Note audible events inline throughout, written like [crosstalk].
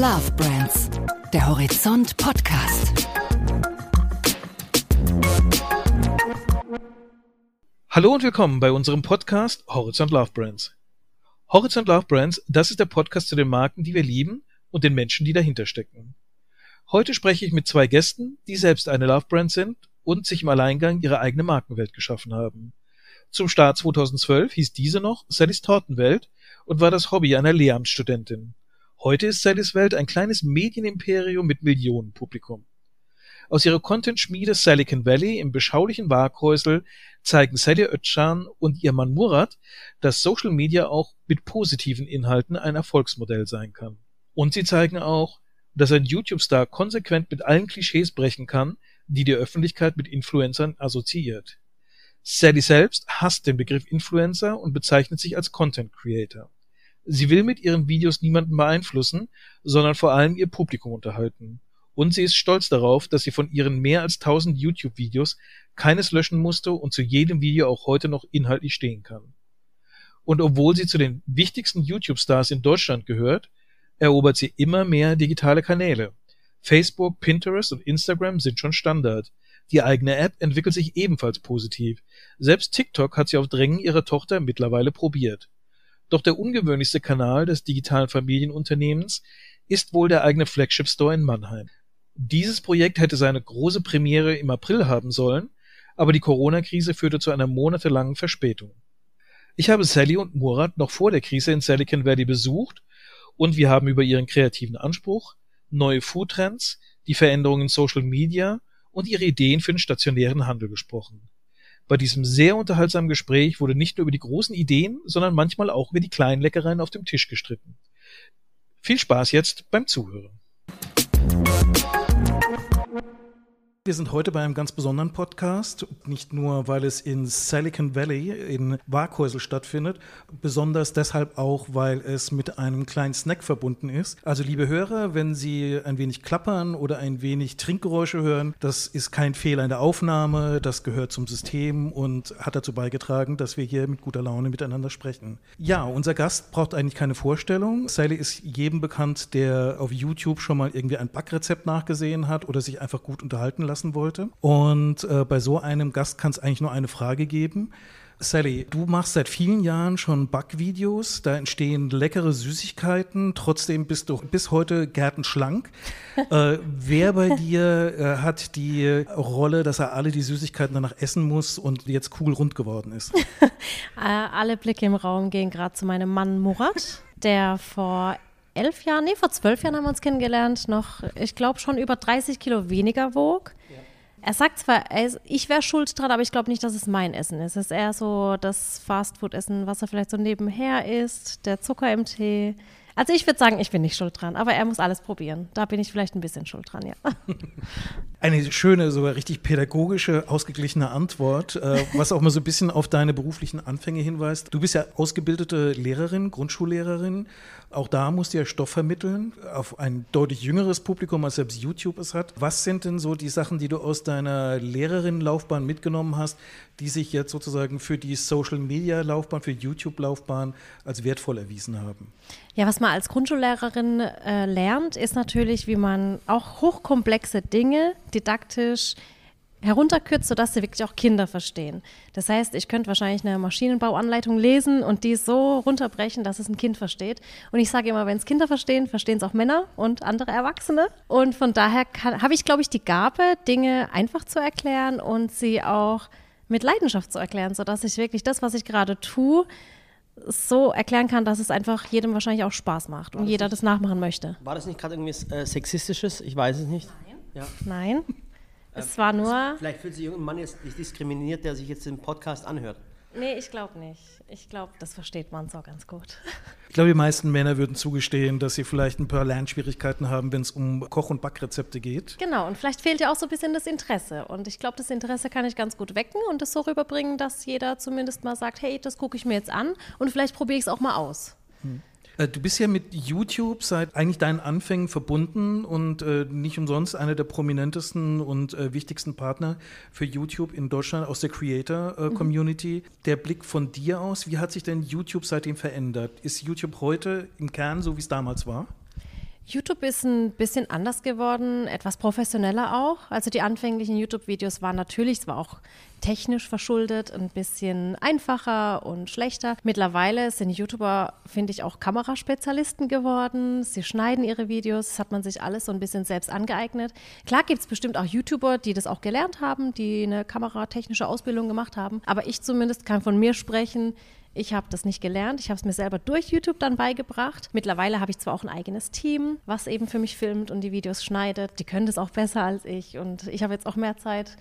Love Brands, der Horizont Podcast. Hallo und willkommen bei unserem Podcast Horizont Love Brands. Horizont Love Brands, das ist der Podcast zu den Marken, die wir lieben und den Menschen, die dahinter stecken. Heute spreche ich mit zwei Gästen, die selbst eine Love Brand sind und sich im Alleingang ihre eigene Markenwelt geschaffen haben. Zum Start 2012 hieß diese noch Sallys Tortenwelt und war das Hobby einer Lehramtsstudentin. Heute ist Sallys Welt ein kleines Medienimperium mit Millionenpublikum. Aus ihrer Content-Schmiede Silicon Valley im beschaulichen Waghäusel zeigen Sally Özcan und ihr Mann Murat, dass Social Media auch mit positiven Inhalten ein Erfolgsmodell sein kann. Und sie zeigen auch, dass ein YouTube-Star konsequent mit allen Klischees brechen kann, die die Öffentlichkeit mit Influencern assoziiert. Sally selbst hasst den Begriff Influencer und bezeichnet sich als Content Creator. Sie will mit ihren Videos niemanden beeinflussen, sondern vor allem ihr Publikum unterhalten. Und sie ist stolz darauf, dass sie von ihren mehr als 1000 YouTube-Videos keines löschen musste und zu jedem Video auch heute noch inhaltlich stehen kann. Und obwohl sie zu den wichtigsten YouTube-Stars in Deutschland gehört, erobert sie immer mehr digitale Kanäle. Facebook, Pinterest und Instagram sind schon Standard. Die eigene App entwickelt sich ebenfalls positiv. Selbst TikTok hat sie auf Drängen ihrer Tochter mittlerweile probiert. Doch der ungewöhnlichste Kanal des digitalen Familienunternehmens ist wohl der eigene Flagship Store in Mannheim. Dieses Projekt hätte seine große Premiere im April haben sollen, aber die Corona-Krise führte zu einer monatelangen Verspätung. Ich habe Sally und Murat noch vor der Krise in Silicon Valley besucht und wir haben über ihren kreativen Anspruch, neue Foodtrends, die Veränderungen in Social Media und ihre Ideen für den stationären Handel gesprochen. Bei diesem sehr unterhaltsamen Gespräch wurde nicht nur über die großen Ideen, sondern manchmal auch über die kleinen Leckereien auf dem Tisch gestritten. Viel Spaß jetzt beim Zuhören. Wir sind heute bei einem ganz besonderen Podcast, nicht nur, weil es in Silicon Valley in Waghäusel stattfindet, besonders deshalb auch, weil es mit einem kleinen Snack verbunden ist. Also liebe Hörer, wenn Sie ein wenig klappern oder ein wenig Trinkgeräusche hören, das ist kein Fehler in der Aufnahme, das gehört zum System und hat dazu beigetragen, dass wir hier mit guter Laune miteinander sprechen. Ja, unser Gast braucht eigentlich keine Vorstellung. Sally ist jedem bekannt, der auf YouTube schon mal irgendwie ein Backrezept nachgesehen hat oder sich einfach gut unterhalten lassen lassen wollte. Und äh, bei so einem Gast kann es eigentlich nur eine Frage geben. Sally, du machst seit vielen Jahren schon Backvideos, da entstehen leckere Süßigkeiten, trotzdem bist du bis heute gärtenschlank. [laughs] äh, wer bei dir äh, hat die Rolle, dass er alle die Süßigkeiten danach essen muss und jetzt cool rund geworden ist? [laughs] Äh, alle Blicke im Raum gehen gerade zu meinem Mann Murat, der vor elf Jahren, nee, vor zwölf Jahren haben wir uns kennengelernt, noch, ich glaube, schon über 30 Kilo weniger wog. Ja. Er sagt zwar, ich wäre schuld dran, aber ich glaube nicht, dass es mein Essen ist. Es ist eher so das Fastfood-Essen, was er vielleicht so nebenher isst, der Zucker im Tee. Also ich würde sagen, ich bin nicht schuld dran, aber er muss alles probieren. Da bin ich vielleicht ein bisschen schuld dran, ja. [laughs] Eine schöne, sogar richtig pädagogische, ausgeglichene Antwort, äh, was auch mal so ein bisschen auf deine beruflichen Anfänge hinweist. Du bist ja ausgebildete Lehrerin, Grundschullehrerin. Auch da musst du ja Stoff vermitteln auf ein deutlich jüngeres Publikum, als selbst YouTube es hat. Was sind denn so die Sachen, die du aus deiner Lehrerinnenlaufbahn mitgenommen hast, die sich jetzt sozusagen für die Social-Media-Laufbahn, für YouTube-Laufbahn als wertvoll erwiesen haben? Ja, was man als Grundschullehrerin äh, lernt, ist natürlich, wie man auch hochkomplexe Dinge didaktisch herunterkürzt, sodass sie wirklich auch Kinder verstehen. Das heißt, ich könnte wahrscheinlich eine Maschinenbauanleitung lesen und die so runterbrechen, dass es ein Kind versteht. Und ich sage immer, wenn es Kinder verstehen, verstehen es auch Männer und andere Erwachsene. Und von daher habe ich, glaube ich, die Gabe, Dinge einfach zu erklären und sie auch mit Leidenschaft zu erklären, sodass ich wirklich das, was ich gerade tue, so erklären kann, dass es einfach jedem wahrscheinlich auch Spaß macht und jeder nicht, das nachmachen möchte. War das nicht gerade irgendwie äh, sexistisches? Ich weiß es nicht. Nein. Ja. Nein. Es war nur. Vielleicht fühlt sich irgendein Mann jetzt nicht diskriminiert, der sich jetzt den Podcast anhört. Nee, ich glaube nicht. Ich glaube, das versteht man so ganz gut. Ich glaube, die meisten Männer würden zugestehen, dass sie vielleicht ein paar Lernschwierigkeiten haben, wenn es um Koch- und Backrezepte geht. Genau, und vielleicht fehlt ja auch so ein bisschen das Interesse. Und ich glaube, das Interesse kann ich ganz gut wecken und es so rüberbringen, dass jeder zumindest mal sagt, hey, das gucke ich mir jetzt an und vielleicht probiere ich es auch mal aus. Hm. Äh, du bist ja mit YouTube seit eigentlich deinen Anfängen verbunden und äh, nicht umsonst einer der prominentesten und äh, wichtigsten Partner für YouTube in Deutschland aus der Creator-Community. Äh, mhm. Der Blick von dir aus, wie hat sich denn YouTube seitdem verändert? Ist YouTube heute im Kern so, wie es damals war? YouTube ist ein bisschen anders geworden, etwas professioneller auch. Also die anfänglichen YouTube-Videos waren natürlich, zwar auch technisch verschuldet, ein bisschen einfacher und schlechter. Mittlerweile sind YouTuber, finde ich, auch Kameraspezialisten geworden. Sie schneiden ihre Videos, das hat man sich alles so ein bisschen selbst angeeignet. Klar gibt es bestimmt auch YouTuber, die das auch gelernt haben, die eine kameratechnische Ausbildung gemacht haben. Aber ich zumindest kann von mir sprechen, ich habe das nicht gelernt. Ich habe es mir selber durch YouTube dann beigebracht. Mittlerweile habe ich zwar auch ein eigenes Team, was eben für mich filmt und die Videos schneidet. Die können das auch besser als ich. Und ich habe jetzt auch mehr Zeit,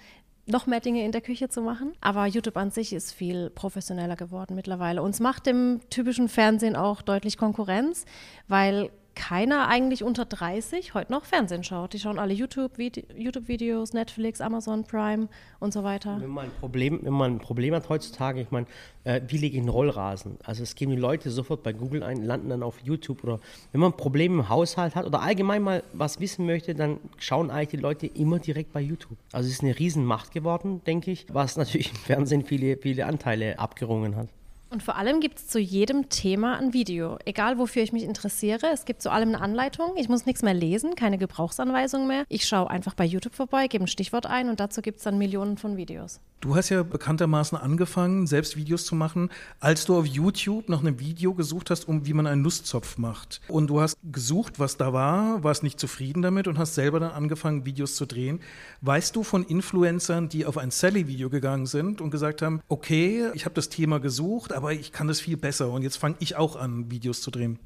noch mehr Dinge in der Küche zu machen. Aber YouTube an sich ist viel professioneller geworden mittlerweile. Und es macht dem typischen Fernsehen auch deutlich Konkurrenz, weil keiner eigentlich unter 30 heute noch Fernsehen schaut. Die schauen alle YouTube-Videos, YouTube Netflix, Amazon Prime und so weiter. Wenn man ein Problem, wenn man ein Problem hat heutzutage, ich meine, äh, wie lege ich einen Rollrasen? Also es geben die Leute sofort bei Google ein, landen dann auf YouTube oder wenn man ein Problem im Haushalt hat oder allgemein mal was wissen möchte, dann schauen eigentlich die Leute immer direkt bei YouTube. Also es ist eine Riesenmacht geworden, denke ich, was natürlich im Fernsehen viele, viele Anteile abgerungen hat. Und vor allem gibt es zu jedem Thema ein Video. Egal, wofür ich mich interessiere. Es gibt zu allem eine Anleitung. Ich muss nichts mehr lesen, keine Gebrauchsanweisung mehr. Ich schaue einfach bei YouTube vorbei, gebe ein Stichwort ein und dazu gibt es dann Millionen von Videos. Du hast ja bekanntermaßen angefangen, selbst Videos zu machen, als du auf YouTube nach einem Video gesucht hast, um wie man einen Nusszopf macht. Und du hast gesucht, was da war, warst nicht zufrieden damit und hast selber dann angefangen, Videos zu drehen. Weißt du von Influencern, die auf ein Sally-Video gegangen sind und gesagt haben, okay, ich habe das Thema gesucht, aber ich kann das viel besser und jetzt fange ich auch an, Videos zu drehen.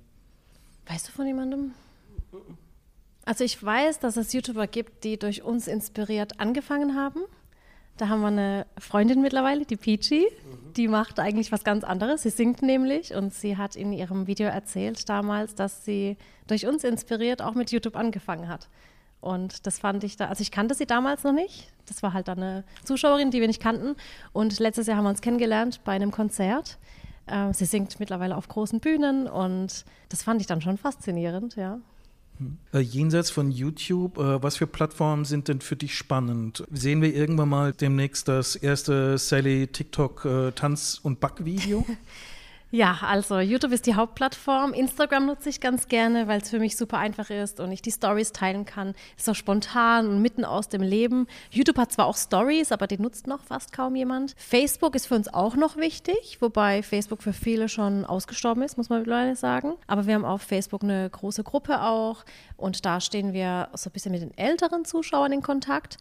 Weißt du von jemandem? Also ich weiß, dass es YouTuber gibt, die durch uns inspiriert angefangen haben. Da haben wir eine Freundin mittlerweile, die Peachy. Mhm. Die macht eigentlich was ganz anderes. Sie singt nämlich und sie hat in ihrem Video erzählt damals, dass sie durch uns inspiriert auch mit YouTube angefangen hat. Und das fand ich da, also ich kannte sie damals noch nicht. Das war halt eine Zuschauerin, die wir nicht kannten. Und letztes Jahr haben wir uns kennengelernt bei einem Konzert. Äh, sie singt mittlerweile auf großen Bühnen und das fand ich dann schon faszinierend, ja. Äh, jenseits von YouTube, äh, was für Plattformen sind denn für dich spannend? Sehen wir irgendwann mal demnächst das erste Sally TikTok äh, Tanz- und Backvideo? [laughs] Ja, also YouTube ist die Hauptplattform. Instagram nutze ich ganz gerne, weil es für mich super einfach ist und ich die Stories teilen kann. Ist auch spontan und mitten aus dem Leben. YouTube hat zwar auch Stories, aber die nutzt noch fast kaum jemand. Facebook ist für uns auch noch wichtig, wobei Facebook für viele schon ausgestorben ist, muss man mittlerweile sagen. Aber wir haben auf Facebook eine große Gruppe auch und da stehen wir so ein bisschen mit den älteren Zuschauern in Kontakt.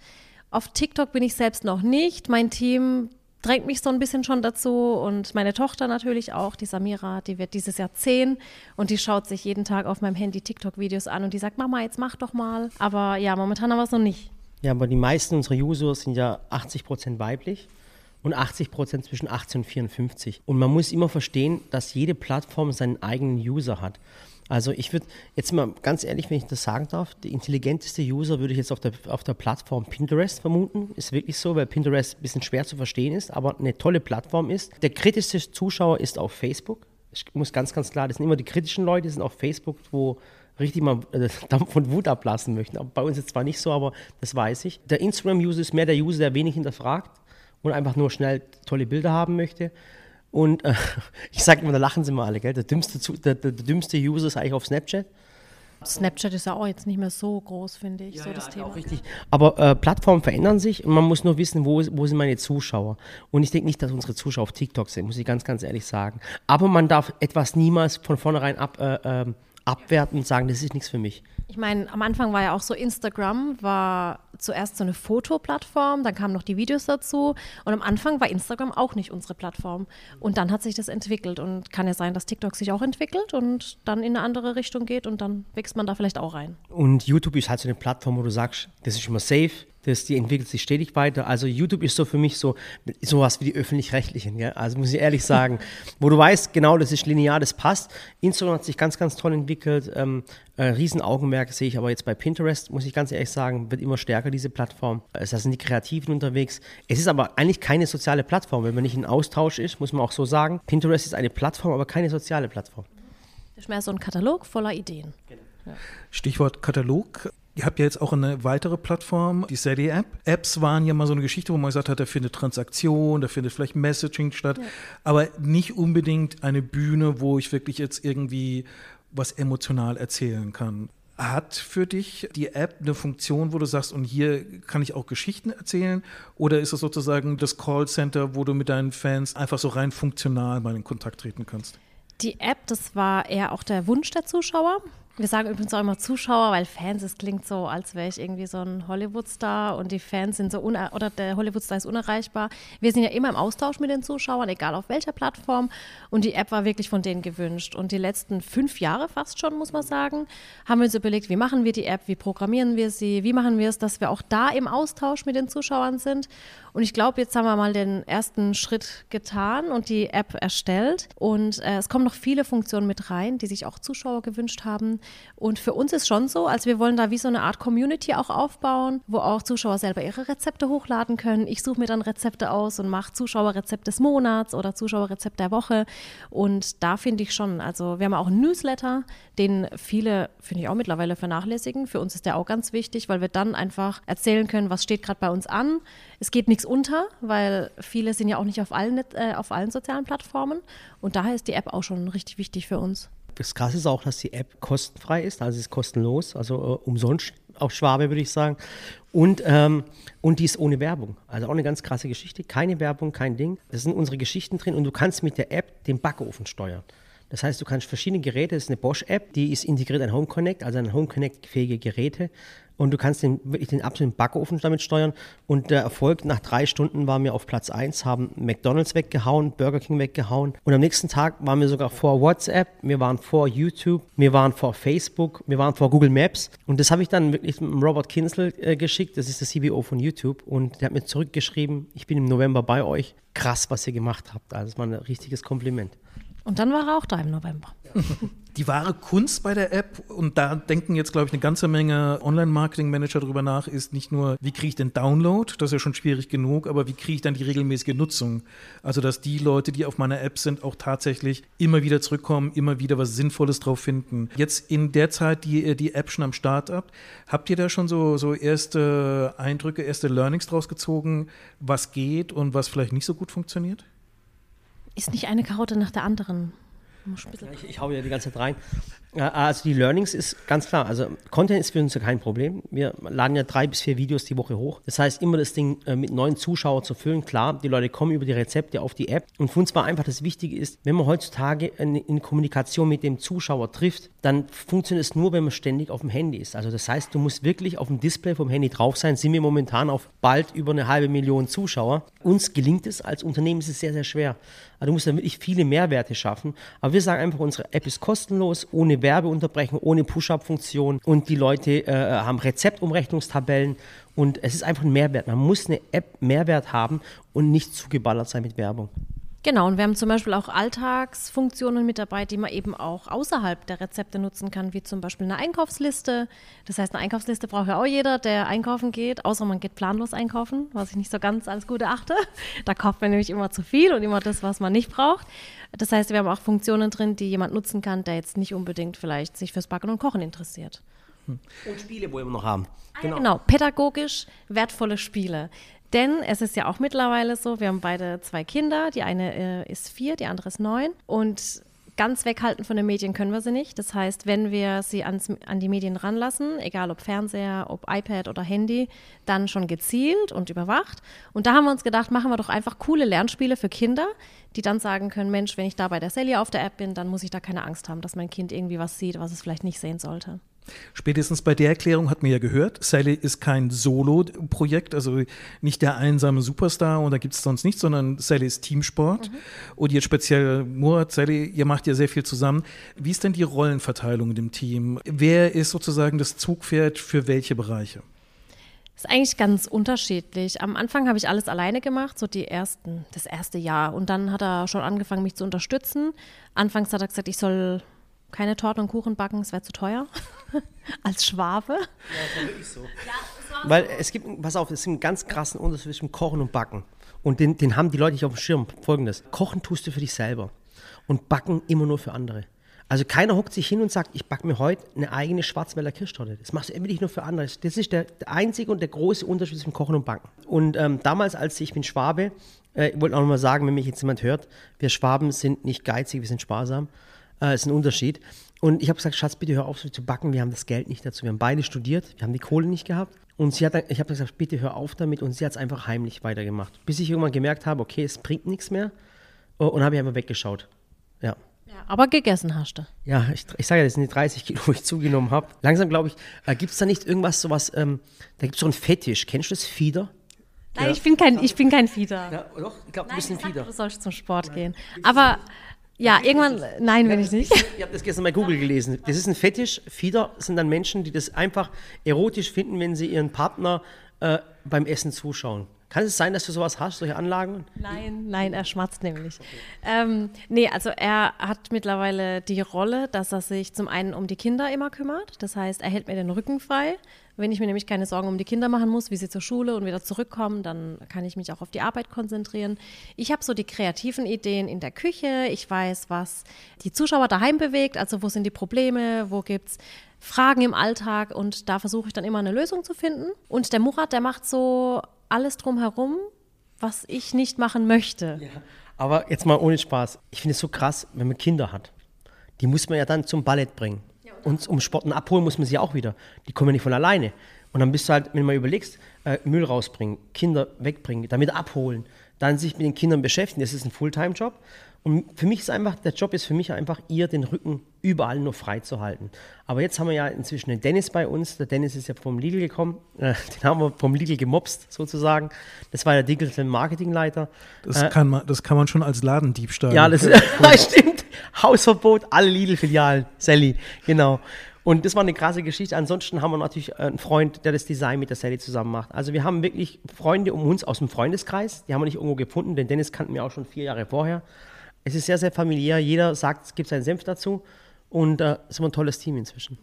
Auf TikTok bin ich selbst noch nicht. Mein Team drängt mich so ein bisschen schon dazu und meine Tochter natürlich auch, die Samira, die wird dieses Jahr zehn und die schaut sich jeden Tag auf meinem Handy TikTok-Videos an und die sagt, Mama, jetzt mach doch mal. Aber ja, momentan haben wir es noch nicht. Ja, aber die meisten unserer User sind ja 80 Prozent weiblich und 80 Prozent zwischen 18 und 54. Und man muss immer verstehen, dass jede Plattform seinen eigenen User hat. Also ich würde jetzt mal ganz ehrlich, wenn ich das sagen darf, der intelligenteste User würde ich jetzt auf der, auf der Plattform Pinterest vermuten. Ist wirklich so, weil Pinterest ein bisschen schwer zu verstehen ist, aber eine tolle Plattform ist. Der kritischste Zuschauer ist auf Facebook. Ich muss ganz, ganz klar, das sind immer die kritischen Leute, die sind auf Facebook, wo richtig mal äh, [laughs] Dampf von Wut ablassen möchten. Bei uns ist zwar nicht so, aber das weiß ich. Der Instagram-User ist mehr der User, der wenig hinterfragt und einfach nur schnell tolle Bilder haben möchte. Und äh, [laughs] ich sage immer, da lachen sie mal alle, gell? Der dümmste, der, der, der dümmste User ist eigentlich auf Snapchat. Snapchat ist ja auch jetzt nicht mehr so groß, finde ich, ja, so ja, das Thema. Auch richtig. Aber äh, Plattformen verändern sich und man muss nur wissen, wo, wo sind meine Zuschauer. Und ich denke nicht, dass unsere Zuschauer auf TikTok sind, muss ich ganz, ganz ehrlich sagen. Aber man darf etwas niemals von vornherein ab, äh, äh, abwerten und sagen, das ist nichts für mich. Ich meine, am Anfang war ja auch so, Instagram war zuerst so eine Fotoplattform, dann kamen noch die Videos dazu und am Anfang war Instagram auch nicht unsere Plattform. Und dann hat sich das entwickelt und kann ja sein, dass TikTok sich auch entwickelt und dann in eine andere Richtung geht und dann wächst man da vielleicht auch rein. Und YouTube ist halt so eine Plattform, wo du sagst, das ist immer safe, das, die entwickelt sich stetig weiter. Also YouTube ist so für mich so sowas wie die öffentlich-rechtlichen, ja? also muss ich ehrlich sagen, wo du weißt, genau, das ist linear, das passt. Instagram hat sich ganz, ganz toll entwickelt, ähm, äh, Riesenaugenmerk sehe ich aber jetzt bei Pinterest, muss ich ganz ehrlich sagen, wird immer stärker diese Plattform. Da sind die Kreativen unterwegs. Es ist aber eigentlich keine soziale Plattform, wenn man nicht in Austausch ist, muss man auch so sagen. Pinterest ist eine Plattform, aber keine soziale Plattform. Das ist mehr so ein Katalog voller Ideen. Genau. Ja. Stichwort Katalog. Ihr habt ja jetzt auch eine weitere Plattform, die Sadie App. Apps waren ja mal so eine Geschichte, wo man gesagt hat, da findet Transaktion, da findet vielleicht Messaging statt, ja. aber nicht unbedingt eine Bühne, wo ich wirklich jetzt irgendwie was emotional erzählen kann. Hat für dich die App eine Funktion, wo du sagst, und hier kann ich auch Geschichten erzählen? Oder ist es sozusagen das Callcenter, wo du mit deinen Fans einfach so rein funktional mal in Kontakt treten kannst? Die App, das war eher auch der Wunsch der Zuschauer. Wir sagen übrigens auch immer Zuschauer, weil Fans, es klingt so, als wäre ich irgendwie so ein Hollywood-Star und die Fans sind so, oder der Hollywood-Star ist unerreichbar. Wir sind ja immer im Austausch mit den Zuschauern, egal auf welcher Plattform. Und die App war wirklich von denen gewünscht. Und die letzten fünf Jahre fast schon, muss man sagen, haben wir uns überlegt, wie machen wir die App, wie programmieren wir sie, wie machen wir es, dass wir auch da im Austausch mit den Zuschauern sind. Und ich glaube, jetzt haben wir mal den ersten Schritt getan und die App erstellt. Und äh, es kommen noch viele Funktionen mit rein, die sich auch Zuschauer gewünscht haben. Und für uns ist schon so, als wir wollen da wie so eine Art Community auch aufbauen, wo auch Zuschauer selber ihre Rezepte hochladen können. Ich suche mir dann Rezepte aus und mache Zuschauerrezept des Monats oder Zuschauerrezept der Woche. Und da finde ich schon, also wir haben auch einen Newsletter, den viele, finde ich auch mittlerweile vernachlässigen. Für uns ist der auch ganz wichtig, weil wir dann einfach erzählen können, was steht gerade bei uns an. Es geht nichts unter, weil viele sind ja auch nicht auf allen, äh, auf allen sozialen Plattformen. Und daher ist die App auch schon richtig wichtig für uns. Das Krasse ist auch, dass die App kostenfrei ist, also ist kostenlos, also äh, umsonst auf Schwabe würde ich sagen. Und, ähm, und die ist ohne Werbung. Also auch eine ganz krasse Geschichte. Keine Werbung, kein Ding. Das sind unsere Geschichten drin und du kannst mit der App den Backofen steuern. Das heißt, du kannst verschiedene Geräte, das ist eine Bosch-App, die ist integriert an Home Connect, also an Home Connect-fähige Geräte und du kannst den, wirklich den absoluten Backofen damit steuern. Und der Erfolg nach drei Stunden waren wir auf Platz 1, haben McDonalds weggehauen, Burger King weggehauen. Und am nächsten Tag waren wir sogar vor WhatsApp, wir waren vor YouTube, wir waren vor Facebook, wir waren vor Google Maps. Und das habe ich dann wirklich mit Robert Kinsel äh, geschickt, das ist der CBO von YouTube. Und der hat mir zurückgeschrieben, ich bin im November bei euch. Krass, was ihr gemacht habt. Also das war ein richtiges Kompliment. Und dann war er auch da im November. [laughs] Die wahre Kunst bei der App, und da denken jetzt, glaube ich, eine ganze Menge Online-Marketing-Manager drüber nach, ist nicht nur, wie kriege ich den Download, das ist ja schon schwierig genug, aber wie kriege ich dann die regelmäßige Nutzung? Also, dass die Leute, die auf meiner App sind, auch tatsächlich immer wieder zurückkommen, immer wieder was Sinnvolles drauf finden. Jetzt in der Zeit, die ihr die App schon am Start habt, habt ihr da schon so, so erste Eindrücke, erste Learnings draus gezogen, was geht und was vielleicht nicht so gut funktioniert? Ist nicht eine Karotte nach der anderen. Ich, ich hau ja die ganze Zeit rein. Also die Learnings ist ganz klar. Also Content ist für uns ja kein Problem. Wir laden ja drei bis vier Videos die Woche hoch. Das heißt, immer das Ding äh, mit neuen Zuschauern zu füllen. Klar, die Leute kommen über die Rezepte auf die App. Und für uns war einfach das Wichtige ist, wenn man heutzutage in, in Kommunikation mit dem Zuschauer trifft, dann funktioniert es nur, wenn man ständig auf dem Handy ist. Also das heißt, du musst wirklich auf dem Display vom Handy drauf sein. Sind wir momentan auf bald über eine halbe Million Zuschauer. Uns gelingt es als Unternehmen ist es sehr, sehr schwer. Also du musst da wirklich viele Mehrwerte schaffen. Aber wir sagen einfach, unsere App ist kostenlos, ohne Werbeunterbrechung, ohne Push-Up-Funktion und die Leute äh, haben Rezeptumrechnungstabellen und es ist einfach ein Mehrwert. Man muss eine App Mehrwert haben und nicht zugeballert sein mit Werbung. Genau, und wir haben zum Beispiel auch Alltagsfunktionen mit dabei, die man eben auch außerhalb der Rezepte nutzen kann, wie zum Beispiel eine Einkaufsliste. Das heißt, eine Einkaufsliste braucht ja auch jeder, der einkaufen geht, außer man geht planlos einkaufen, was ich nicht so ganz als gut erachte. [laughs] Da kauft man nämlich immer zu viel und immer das, was man nicht braucht. Das heißt, wir haben auch Funktionen drin, die jemand nutzen kann, der jetzt nicht unbedingt vielleicht sich fürs Backen und Kochen interessiert. Und Spiele wollen wir noch haben. Genau. genau, pädagogisch wertvolle Spiele. Denn es ist ja auch mittlerweile so, wir haben beide zwei Kinder. Die eine äh, ist vier, die andere ist neun. Und ganz weghalten von den Medien können wir sie nicht. Das heißt, wenn wir sie ans, an die Medien ranlassen, egal ob Fernseher, ob iPad oder Handy, dann schon gezielt und überwacht. Und da haben wir uns gedacht, machen wir doch einfach coole Lernspiele für Kinder, die dann sagen können, Mensch, wenn ich da bei der Sally auf der App bin, dann muss ich da keine Angst haben, dass mein Kind irgendwie was sieht, was es vielleicht nicht sehen sollte. Spätestens bei der Erklärung hat man ja gehört, Sally ist kein Solo-Projekt, also nicht der einsame Superstar und da gibt es sonst nichts, sondern Sally ist Teamsport. Mhm. Und jetzt speziell Murat, Sally, ihr macht ja sehr viel zusammen. Wie ist denn die Rollenverteilung in dem Team? Wer ist sozusagen das Zugpferd für welche Bereiche? ist eigentlich ganz unterschiedlich. Am Anfang habe ich alles alleine gemacht, so die ersten, das erste Jahr. Und dann hat er schon angefangen, mich zu unterstützen. Anfangs hat er gesagt, ich soll keine Torten und Kuchen backen, es wäre zu teuer. [laughs] [laughs] Als Schwabe. Ja, das war wirklich so. Ja, Weil es gibt, pass auf, es gibt einen ganz krassen Unterschied zwischen Kochen und Backen. Und den, den haben die Leute nicht auf dem Schirm. Folgendes: Kochen tust du für dich selber und backen immer nur für andere. Also keiner hockt sich hin und sagt, ich backe mir heute eine eigene Schwarzwälder Kirschtorte. Das machst du wirklich nur für andere. Das ist der, der einzige und der große Unterschied zwischen Kochen und Backen. Und ähm, damals, als ich bin Schwabe, äh, ich wollte auch noch mal sagen, wenn mich jetzt jemand hört, wir Schwaben sind nicht geizig, wir sind sparsam. Äh, ist ein Unterschied. Und ich habe gesagt, Schatz, bitte hör auf, so zu backen. Wir haben das Geld nicht dazu. Wir haben beide studiert, wir haben die Kohle nicht gehabt. Und sie hat, dann- ich habe gesagt, bitte hör auf damit. Und sie hat es einfach heimlich weitergemacht. Bis ich irgendwann gemerkt habe, okay, es bringt nichts mehr. Oh, Und habe ich einfach weggeschaut. Ja. Ja, aber gegessen hast du. Ja, ich, ich sage ja, das sind die 30 Kilo, [laughs] die ich zugenommen habe. Langsam glaube ich, äh, gibt es da nicht irgendwas, sowas, ähm, da gibt es so einen Fetisch. Kennst du das Fieder? Nein, ich bin kein, ich bin kein Fieder. Ja, doch, ich glaube, du Nein, bist ein Fieder. du sollst zum Sport gehen. Aber ja, irgendwann, nein, will ich nicht. Ich habe das gestern bei Google gelesen. Das ist ein Fetisch. Fieder sind dann Menschen, die das einfach erotisch finden, wenn sie ihren Partner äh, beim Essen zuschauen. Kann es sein, dass du sowas hast, solche Anlagen? Nein, nein, er schmatzt nämlich. Ähm, nee, also er hat mittlerweile die Rolle, dass er sich zum einen um die Kinder immer kümmert. Das heißt, er hält mir den Rücken frei. Wenn ich mir nämlich keine Sorgen um die Kinder machen muss, wie sie zur Schule und wieder zurückkommen, dann kann ich mich auch auf die Arbeit konzentrieren. Ich habe so die kreativen Ideen in der Küche. Ich weiß, was die Zuschauer daheim bewegt. Also wo sind die Probleme, wo gibt's Fragen im Alltag und da versuche ich dann immer eine Lösung zu finden. Und der Murat, der macht so alles drumherum, was ich nicht machen möchte. Aber jetzt mal ohne Spaß. Ich finde es so krass, wenn man Kinder hat. Die muss man ja dann zum Ballett bringen. Und um Sporten abholen muss man sie auch wieder. Die kommen ja nicht von alleine. Und dann bist du halt, wenn du mal überlegst, äh, Müll rausbringen, Kinder wegbringen, wieder abholen, dann sich mit den Kindern beschäftigen. Das ist ein Fulltime-Job. Und für mich ist einfach, der Job ist für mich einfach, ihr den Rücken überall nur frei zu halten. Aber jetzt haben wir ja inzwischen den Dennis bei uns. Der Dennis ist ja vom Lidl gekommen. Äh, den haben wir vom Lidl gemobst, sozusagen. Das war der Digital Marketingleiter. Das, kann man, das kann man schon als Ladendiebstahl. Ja, das [laughs] stimmt. Hausverbot, alle Lidl-Filialen. Sally, genau. Und das war eine krasse Geschichte. Ansonsten haben wir natürlich einen Freund, der das Design mit der Sally zusammen macht. Also wir haben wirklich Freunde um uns aus dem Freundeskreis. Die haben wir nicht irgendwo gefunden. Den Dennis kannten wir auch schon vier Jahre vorher. Es ist sehr, sehr familiär. Jeder sagt, es gibt seinen Senf dazu. Und äh, es ist immer ein tolles Team inzwischen.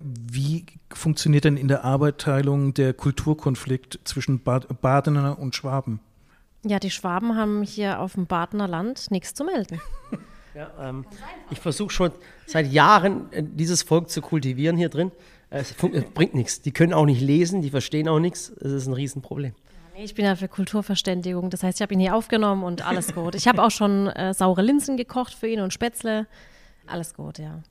Wie funktioniert denn in der Arbeitteilung der Kulturkonflikt zwischen Bad Badener und Schwaben? Ja, die Schwaben haben hier auf dem Badener Land nichts zu melden. [laughs] Ja, ähm, ich versuche schon seit Jahren äh, dieses Volk zu kultivieren hier drin. Äh, Es bringt nichts. Die können auch nicht lesen, die verstehen auch nichts. Es ist ein Riesenproblem. Ich bin ja für Kulturverständigung. Das heißt, ich habe ihn hier aufgenommen und alles gut. Ich habe auch schon äh, saure Linsen gekocht für ihn und Spätzle. Alles gut, ja.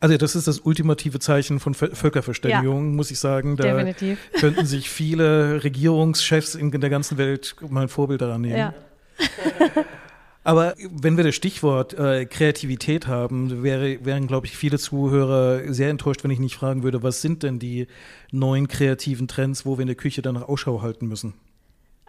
Also das ist das ultimative Zeichen von Völ- Völkerverständigung, muss ich sagen. Da Definitiv. [laughs] könnten sich viele Regierungschefs in der ganzen Welt mal ein Vorbild daran nehmen. ja. [laughs] Aber wenn wir das Stichwort äh, Kreativität haben, wäre, wären, glaube ich, viele Zuhörer sehr enttäuscht, wenn ich nicht fragen würde, was sind denn die neuen kreativen Trends, wo wir in der Küche danach Ausschau halten müssen?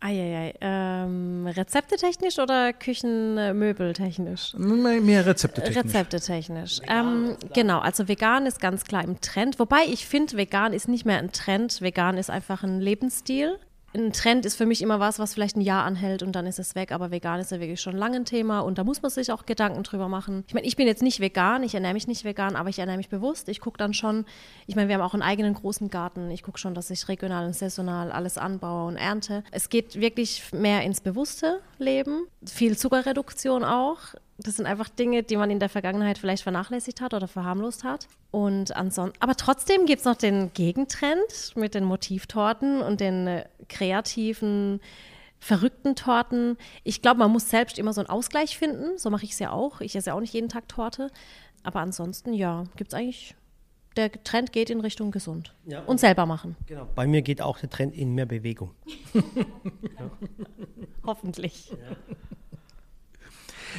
Eieiei. Ähm, Rezeptetechnisch oder Küchenmöbeltechnisch? Mehr mehr Rezepte technisch. Rezeptetechnisch. Ähm, genau, also vegan ist ganz klar im Trend. Wobei ich finde, vegan ist nicht mehr ein Trend. Vegan ist einfach ein Lebensstil. Ein Trend ist für mich immer was, was vielleicht ein Jahr anhält und dann ist es weg. Aber vegan ist ja wirklich schon lange ein Thema und da muss man sich auch Gedanken drüber machen. Ich meine, ich bin jetzt nicht vegan, ich ernähre mich nicht vegan, aber ich ernähre mich bewusst. Ich gucke dann schon, ich meine, wir haben auch einen eigenen großen Garten. Ich gucke schon, dass ich regional und saisonal alles anbaue und ernte. Es geht wirklich mehr ins bewusste Leben. Viel Zuckerreduktion auch. Das sind einfach Dinge, die man in der Vergangenheit vielleicht vernachlässigt hat oder verharmlost hat. Und ansonsten, aber trotzdem gibt es noch den Gegentrend mit den Motivtorten und den äh, kreativen, verrückten Torten. Ich glaube, man muss selbst immer so einen Ausgleich finden. So mache ich es ja auch. Ich esse ja auch nicht jeden Tag Torte. Aber ansonsten, ja, gibt es eigentlich, der Trend geht in Richtung gesund. Ja. Und selber machen. Genau. Bei mir geht auch der Trend in mehr Bewegung. [laughs] Hoffentlich.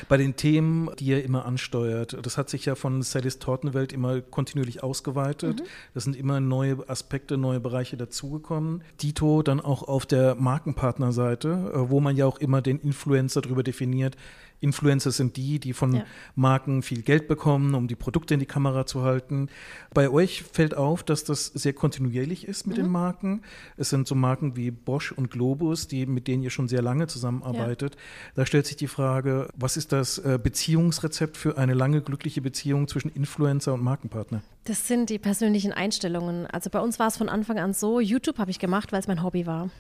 Bei den Themen, die ihr immer ansteuert, das hat sich ja von Sallys Tortenwelt immer kontinuierlich ausgeweitet. Das sind immer neue Aspekte, neue Bereiche dazugekommen. Dito dann auch auf der Markenpartnerseite, äh, wo man ja auch immer den Influencer darüber definiert. Influencer sind die, die von Ja. Marken viel Geld bekommen, um die Produkte in die Kamera zu halten. Bei euch fällt auf, dass das sehr kontinuierlich ist mit den Marken. Es sind so Marken wie Bosch und Globus, die, mit denen ihr schon sehr lange zusammenarbeitet. Da stellt sich die Frage, was ist das äh, Beziehungsrezept für eine lange glückliche Beziehung zwischen Influencer und Markenpartner? Das sind die persönlichen Einstellungen. Also bei uns war es von Anfang an so, YouTube habe ich gemacht, weil es mein Hobby war.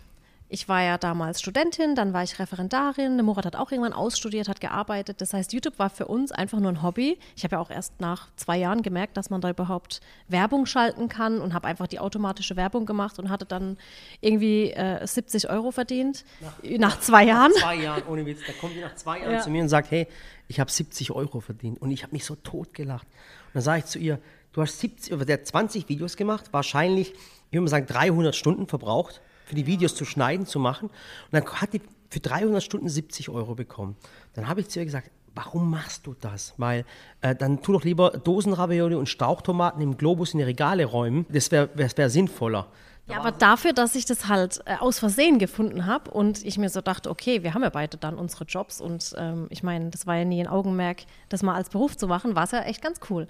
Ich war ja damals Studentin, dann war ich Referendarin. Der Murat hat auch irgendwann ausstudiert, hat gearbeitet. Das heißt, YouTube war für uns einfach nur ein Hobby. Ich habe ja auch erst nach zwei Jahren gemerkt, dass man da überhaupt Werbung schalten kann und habe einfach die automatische Werbung gemacht und hatte dann irgendwie äh, 70 Euro verdient. Nach, nach zwei Jahren. Nach zwei Jahren, ohne Witz. Da kommt die nach zwei Jahren ja. zu mir und sagt, hey, ich habe 70 Euro verdient. Und ich habe mich so tot gelacht. Und dann sage ich zu ihr, du hast 70, der hat 20 Videos gemacht, wahrscheinlich, ich würde mal sagen, 300 Stunden verbraucht für die Videos zu schneiden, zu machen. Und dann hat die für 300 Stunden 70 Euro bekommen. Dann habe ich zu ihr gesagt, warum machst du das? Weil äh, dann tu doch lieber Dosenravioli und Stauchtomaten im Globus in die Regale räumen. Das wäre wär, wär sinnvoller. Ja, aber dafür, dass ich das halt äh, aus Versehen gefunden habe und ich mir so dachte, okay, wir haben ja beide dann unsere Jobs und ähm, ich meine, das war ja nie ein Augenmerk, das mal als Beruf zu machen, war es ja echt ganz cool.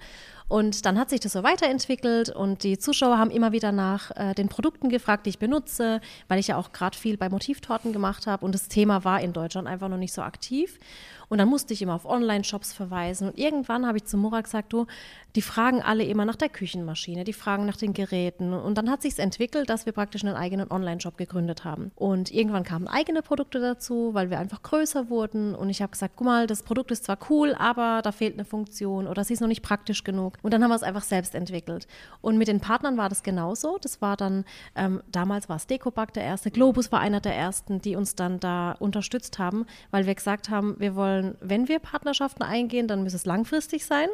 Und dann hat sich das so weiterentwickelt und die Zuschauer haben immer wieder nach äh, den Produkten gefragt, die ich benutze, weil ich ja auch gerade viel bei Motivtorten gemacht habe und das Thema war in Deutschland einfach noch nicht so aktiv. Und dann musste ich immer auf Online-Shops verweisen. Und irgendwann habe ich zu Mora gesagt, du, die fragen alle immer nach der Küchenmaschine, die fragen nach den Geräten. Und dann hat sich entwickelt, dass wir praktisch einen eigenen Online-Shop gegründet haben. Und irgendwann kamen eigene Produkte dazu, weil wir einfach größer wurden. Und ich habe gesagt, guck mal, das Produkt ist zwar cool, aber da fehlt eine Funktion oder sie ist noch nicht praktisch genug. Und dann haben wir es einfach selbst entwickelt. Und mit den Partnern war das genauso. Das war dann, ähm, damals war es Decoback der erste, Globus war einer der ersten, die uns dann da unterstützt haben, weil wir gesagt haben, wir wollen, wenn wir Partnerschaften eingehen, dann muss es langfristig sein.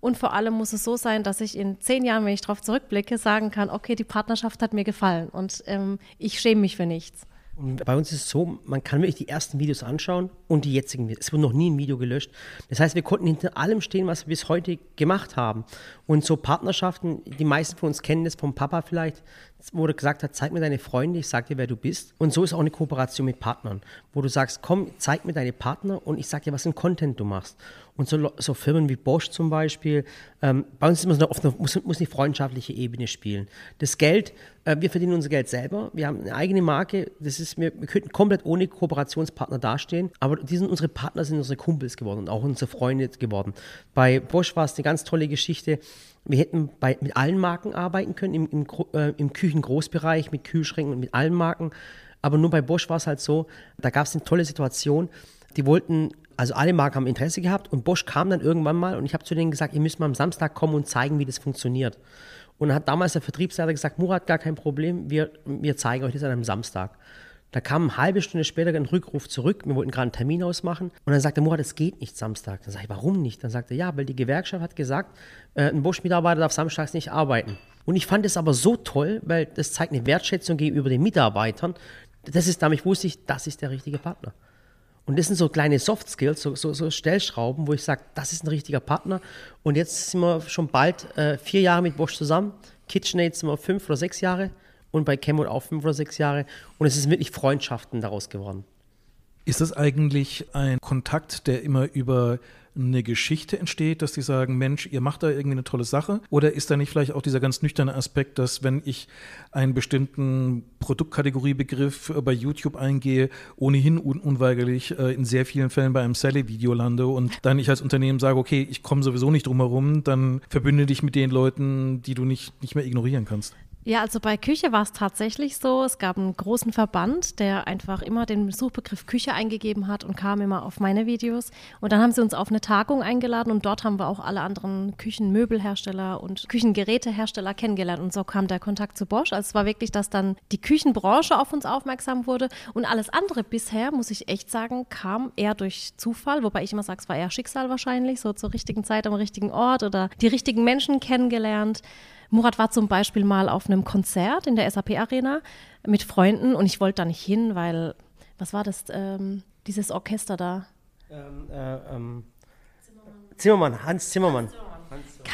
Und vor allem muss es so sein, dass ich in zehn Jahren, wenn ich darauf zurückblicke, sagen kann, okay, die Partnerschaft hat mir gefallen und ähm, ich schäme mich für nichts. Und bei uns ist es so, man kann wirklich die ersten Videos anschauen und die jetzigen Videos. Es wurde noch nie ein Video gelöscht. Das heißt, wir konnten hinter allem stehen, was wir bis heute gemacht haben. Und so Partnerschaften, die meisten von uns kennen das vom Papa vielleicht, wo er gesagt hat, zeig mir deine Freunde, ich sag dir, wer du bist. Und so ist auch eine Kooperation mit Partnern, wo du sagst, komm, zeig mir deine Partner und ich sag dir, was für Content du machst. Und so, so Firmen wie Bosch zum Beispiel, ähm, bei uns immer oft eine, muss, muss eine freundschaftliche Ebene spielen. Das Geld, äh, wir verdienen unser Geld selber, wir haben eine eigene Marke, das ist, wir, wir könnten komplett ohne Kooperationspartner dastehen, aber die sind unsere Partner, sind unsere Kumpels geworden und auch unsere Freunde geworden. Bei Bosch war es eine ganz tolle Geschichte. Wir hätten bei, mit allen Marken arbeiten können, im, im, äh, im Küchengroßbereich, mit Kühlschränken und mit allen Marken. Aber nur bei Bosch war es halt so, da gab es eine tolle Situation. Die wollten, also alle Marken haben Interesse gehabt und Bosch kam dann irgendwann mal und ich habe zu denen gesagt, ihr müsst mal am Samstag kommen und zeigen, wie das funktioniert. Und dann hat damals der Vertriebsleiter gesagt, Murat, gar kein Problem, wir, wir zeigen euch das an einem Samstag. Da kam eine halbe Stunde später ein Rückruf zurück. Wir wollten gerade einen Termin ausmachen. Und dann sagte Murat, es geht nicht Samstag. Dann sage ich, warum nicht? Dann sagte er, ja, weil die Gewerkschaft hat gesagt, äh, ein Bosch-Mitarbeiter darf samstags nicht arbeiten. Und ich fand es aber so toll, weil das zeigt eine Wertschätzung gegenüber den Mitarbeitern. Das ist, damit wusste ich, das ist der richtige Partner. Und das sind so kleine Soft Skills, so, so, so Stellschrauben, wo ich sage, das ist ein richtiger Partner. Und jetzt sind wir schon bald äh, vier Jahre mit Bosch zusammen. KitchenAid sind wir fünf oder sechs Jahre und bei Chemwood auch fünf oder sechs Jahre. Und es ist wirklich Freundschaften daraus geworden. Ist das eigentlich ein Kontakt, der immer über eine Geschichte entsteht, dass die sagen, Mensch, ihr macht da irgendwie eine tolle Sache? Oder ist da nicht vielleicht auch dieser ganz nüchterne Aspekt, dass wenn ich einen bestimmten Produktkategoriebegriff bei YouTube eingehe, ohnehin un unweigerlich äh, in sehr vielen Fällen bei einem Sally-Video lande und dann ich als Unternehmen sage, okay, ich komme sowieso nicht drum herum, dann verbünde dich mit den Leuten, die du nicht, nicht mehr ignorieren kannst. Ja, also bei Küche war es tatsächlich so. Es gab einen großen Verband, der einfach immer den Suchbegriff Küche eingegeben hat und kam immer auf meine Videos. Und dann haben sie uns auf eine Tagung eingeladen und dort haben wir auch alle anderen Küchenmöbelhersteller und Küchengerätehersteller kennengelernt. Und so kam der Kontakt zu Bosch. Also es war wirklich, dass dann die Küchenbranche auf uns aufmerksam wurde und alles andere bisher, muss ich echt sagen, kam eher durch Zufall. Wobei ich immer sage, es war eher Schicksal wahrscheinlich, so zur richtigen Zeit am richtigen Ort oder die richtigen Menschen kennengelernt. Murat war zum Beispiel mal auf einem Konzert in der SAP Arena mit Freunden und ich wollte da nicht hin, weil, was war das, ähm, dieses Orchester da? Ähm, äh, ähm, Zimmermann, Hans Zimmermann. Hans Zimmermann.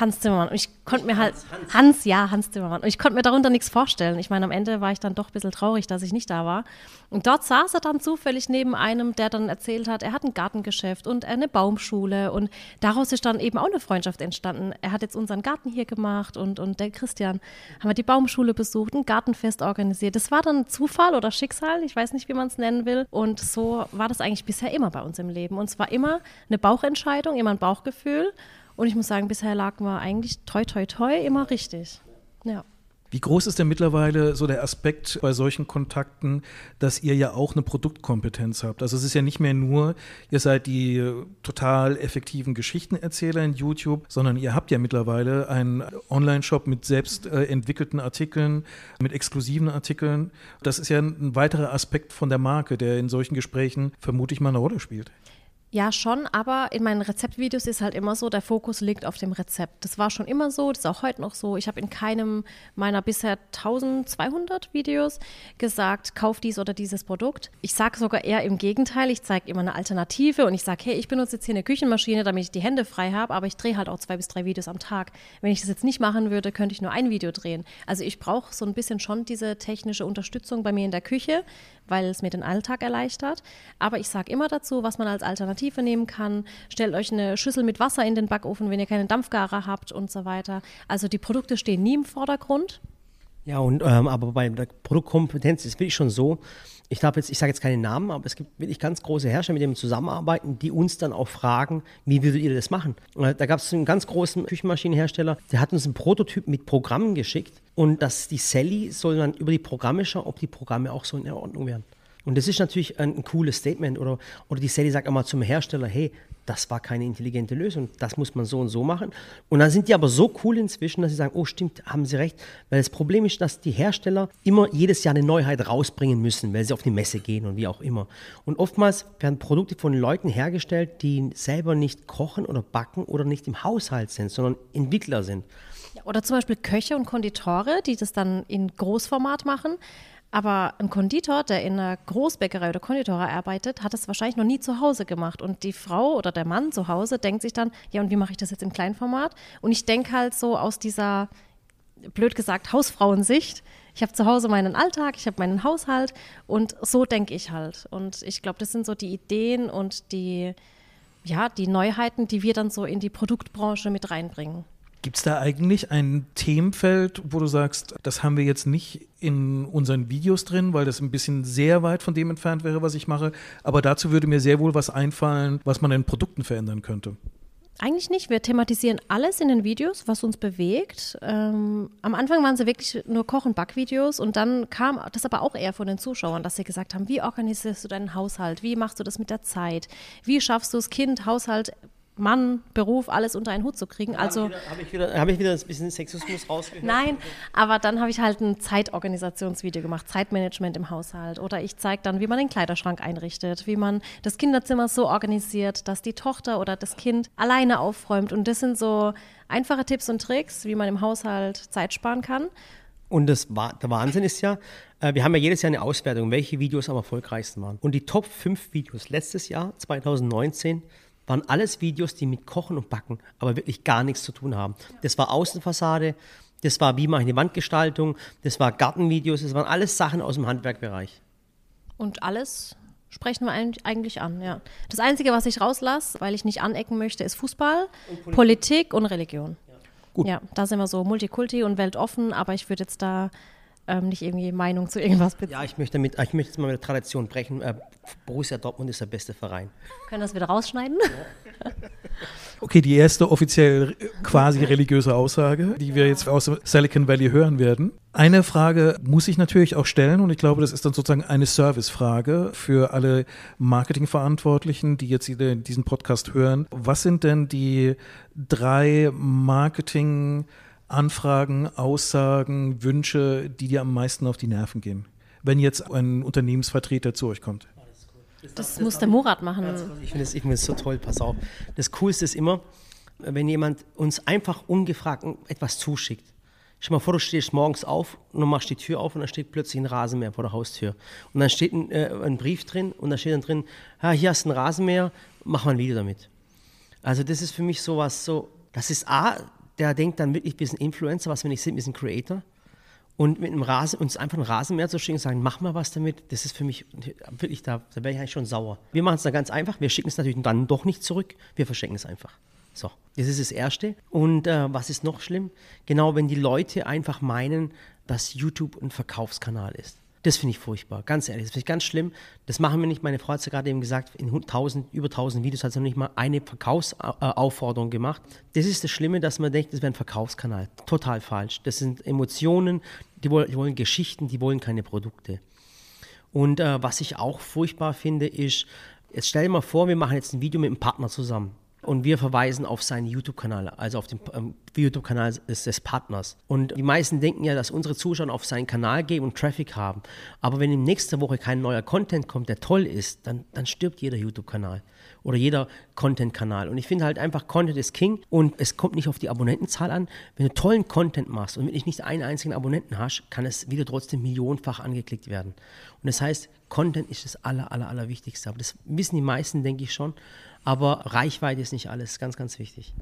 Hans Zimmermann. Und ich konnte mir halt, Hans, Hans. Hans, ja, Hans Zimmermann. Und ich konnte mir darunter nichts vorstellen. Ich meine, am Ende war ich dann doch ein bisschen traurig, dass ich nicht da war. Und dort saß er dann zufällig neben einem, der dann erzählt hat, er hat ein Gartengeschäft und eine Baumschule. Und daraus ist dann eben auch eine Freundschaft entstanden. Er hat jetzt unseren Garten hier gemacht und, und der Christian haben wir die Baumschule besucht, ein Gartenfest organisiert. Das war dann Zufall oder Schicksal, ich weiß nicht, wie man es nennen will. Und so war das eigentlich bisher immer bei uns im Leben. Und zwar immer eine Bauchentscheidung, immer ein Bauchgefühl. Und ich muss sagen, bisher lagen wir eigentlich toi, toi, toi immer richtig. Ja. Wie groß ist denn mittlerweile so der Aspekt bei solchen Kontakten, dass ihr ja auch eine Produktkompetenz habt? Also es ist ja nicht mehr nur, ihr seid die äh, total effektiven Geschichtenerzähler in YouTube, sondern ihr habt ja mittlerweile einen Online-Shop mit selbst äh, entwickelten Artikeln, mit exklusiven Artikeln. Das ist ja ein weiterer Aspekt von der Marke, der in solchen Gesprächen vermutlich mal eine Rolle spielt. Ja, schon, aber in meinen Rezeptvideos ist halt immer so, der Fokus liegt auf dem Rezept. Das war schon immer so, das ist auch heute noch so. Ich habe in keinem meiner bisher 1200 Videos gesagt, kauf dies oder dieses Produkt. Ich sage sogar eher im Gegenteil, ich zeige immer eine Alternative und ich sage, hey, ich benutze jetzt hier eine Küchenmaschine, damit ich die Hände frei habe, aber ich drehe halt auch zwei bis drei Videos am Tag. Wenn ich das jetzt nicht machen würde, könnte ich nur ein Video drehen. Also ich brauche so ein bisschen schon diese technische Unterstützung bei mir in der Küche, weil es mir den Alltag erleichtert. Aber ich sage immer dazu, was man als Alternative nehmen kann. Stellt euch eine Schüssel mit Wasser in den Backofen, wenn ihr keinen Dampfgarer habt und so weiter. Also die Produkte stehen nie im Vordergrund. Ja, und ähm, aber bei der Produktkompetenz ist wirklich schon so, ich glaube jetzt, ich sage jetzt keine Namen, aber es gibt wirklich ganz große Hersteller, mit denen wir zusammenarbeiten, die uns dann auch fragen, wie würdet ihr das machen? Da gab es einen ganz großen Küchenmaschinenhersteller, der hat uns einen Prototyp mit Programmen geschickt und dass die Sally soll dann über die Programme schauen, ob die Programme auch so in Ordnung wären. Und das ist natürlich ein, ein cooles Statement. Oder, oder die Sally sagt einmal zum Hersteller, hey, das war keine intelligente Lösung, das muss man so und so machen. Und dann sind die aber so cool inzwischen, dass sie sagen, oh stimmt, haben sie recht. Weil das Problem ist, dass die Hersteller immer jedes Jahr eine Neuheit rausbringen müssen, weil sie auf die Messe gehen und wie auch immer. Und oftmals werden Produkte von Leuten hergestellt, die selber nicht kochen oder backen oder nicht im Haushalt sind, sondern Entwickler sind. Oder zum Beispiel Köche und Konditore, die das dann in Großformat machen. Aber ein Konditor, der in einer Großbäckerei oder Konditorei arbeitet, hat das wahrscheinlich noch nie zu Hause gemacht. Und die Frau oder der Mann zu Hause denkt sich dann, ja, und wie mache ich das jetzt im Kleinformat? Und ich denke halt so aus dieser, blöd gesagt, Hausfrauensicht. Ich habe zu Hause meinen Alltag, ich habe meinen Haushalt und so denke ich halt. Und ich glaube, das sind so die Ideen und die, ja, die Neuheiten, die wir dann so in die Produktbranche mit reinbringen. Gibt es da eigentlich ein Themenfeld, wo du sagst, das haben wir jetzt nicht in unseren Videos drin, weil das ein bisschen sehr weit von dem entfernt wäre, was ich mache, aber dazu würde mir sehr wohl was einfallen, was man in Produkten verändern könnte? Eigentlich nicht. Wir thematisieren alles in den Videos, was uns bewegt. Ähm, am Anfang waren sie wirklich nur Koch- und Backvideos und dann kam das aber auch eher von den Zuschauern, dass sie gesagt haben, wie organisierst du deinen Haushalt? Wie machst du das mit der Zeit? Wie schaffst du es, Kind, Haushalt Mann, Beruf, alles unter einen Hut zu kriegen. Also habe ich, wieder, hab ich wieder ein bisschen Sexismus rausgehört? Nein, aber dann habe ich halt ein Zeitorganisationsvideo gemacht, Zeitmanagement im Haushalt. Oder ich zeige dann, wie man den Kleiderschrank einrichtet, wie man das Kinderzimmer so organisiert, dass die Tochter oder das Kind alleine aufräumt. Und das sind so einfache Tipps und Tricks, wie man im Haushalt Zeit sparen kann. Und das, der Wahnsinn ist ja, äh, wir haben ja jedes Jahr eine Auswertung, welche Videos am erfolgreichsten waren. Und die Top 5 Videos letztes Jahr, 2019, waren alles Videos, die mit Kochen und Backen aber wirklich gar nichts zu tun haben. Das war Außenfassade, das war wie mache ich eine Wandgestaltung, das war Gartenvideos, das waren alles Sachen aus dem Handwerkbereich. Und alles sprechen wir eigentlich an, ja. Das Einzige, was ich rauslasse, weil ich nicht anecken möchte, ist Fußball, und Politik. Politik. und Religion. Ja. Gut. ja, da sind wir so Multikulti und weltoffen, aber ich würde jetzt da ähm, nicht irgendwie Meinung zu irgendwas beziehen. Ja, ich möchte, damit, ich möchte jetzt mal mit der Tradition brechen. Äh, Borussia Dortmund ist der beste Verein. Können wir das wieder rausschneiden? Ja. [laughs] Okay, die erste offiziell quasi religiöse Aussage, die wir jetzt aus Silicon Valley hören werden. Eine Frage muss ich natürlich auch stellen und ich glaube, das ist dann sozusagen eine Servicefrage für alle Marketingverantwortlichen, die jetzt diesen Podcast hören. Was sind denn die drei Marketing- Anfragen, Aussagen, Wünsche, die dir am meisten auf die Nerven gehen, wenn jetzt ein Unternehmensvertreter zu euch kommt? Das, das, das muss der Murat machen. Ich finde es find so toll, pass auf. Das Coolste ist immer, wenn jemand uns einfach ungefragt etwas zuschickt. Stell mal vor, du stehst morgens auf und du machst die Tür auf und dann steht plötzlich ein Rasenmäher vor der Haustür. Und dann steht ein, äh, ein Brief drin und da steht dann drin, ah, hier hast du ein Rasenmäher, mach mal ein Video damit. Also das ist für mich sowas so, das ist A, der denkt dann wirklich, wir sind Influencer, was wir nicht sind, wir sind Creator. Und mit einem Rasen, uns einfach ein Rasenmäher zu schicken und sagen, mach mal was damit, das ist für mich wirklich, da, da wäre ich eigentlich schon sauer. Wir machen es dann ganz einfach, wir schicken es natürlich dann doch nicht zurück, wir verschenken es einfach. So, das ist das Erste. Und äh, was ist noch schlimm? Genau, wenn die Leute einfach meinen, dass YouTube ein Verkaufskanal ist. Das finde ich furchtbar, ganz ehrlich. Das finde ich ganz schlimm. Das machen wir nicht. Meine Frau hat es ja gerade eben gesagt, in 1000, über 1000 Videos hat sie noch nicht mal eine Verkaufsaufforderung gemacht. Das ist das Schlimme, dass man denkt, das wäre ein Verkaufskanal. Total falsch. Das sind Emotionen, die wollen, die wollen Geschichten, die wollen keine Produkte. Und äh, was ich auch furchtbar finde, ist, jetzt stell dir mal vor, wir machen jetzt ein Video mit einem Partner zusammen und wir verweisen auf seinen YouTube-Kanal, also auf den ähm, YouTube-Kanal des, des, Partners. Und die meisten denken ja, dass unsere Zuschauer auf seinen Kanal gehen und Traffic haben. Aber wenn in nächster Woche kein neuer Content kommt, der toll ist, dann, dann stirbt jeder YouTube-Kanal oder jeder Content-Kanal. Und ich finde halt einfach, Content ist King und es kommt nicht auf die Abonnentenzahl an. Wenn du tollen Content machst und wenn ich nicht einen einzigen Abonnenten hast, kann es wieder trotzdem millionenfach angeklickt werden. Und das heißt, Content ist das aller, aller, aller Wichtigste. Aber das wissen die meisten, denke ich schon. Aber Reichweite ist nicht alles, ganz, ganz wichtig.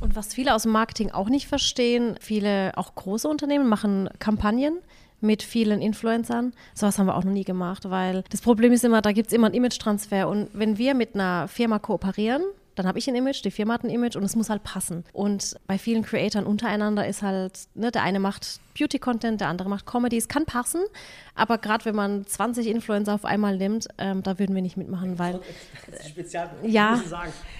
Und was viele aus dem Marketing auch nicht verstehen, viele auch große Unternehmen machen Kampagnen mit vielen Influencern. Sowas haben wir auch noch nie gemacht, weil das Problem ist immer, da gibt es immer einen Image-Transfer. Und wenn wir mit einer Firma kooperieren, dann habe ich ein Image, die Firma hat ein Image und es muss halt passen. Und bei vielen Creatoren untereinander ist halt, ne, der eine macht Beauty-Content, der andere macht Comedy. Es kann passen, aber gerade wenn man 20 Influencer auf einmal nimmt, ähm, da würden wir nicht mitmachen, weil. Das ist spezial. Ja.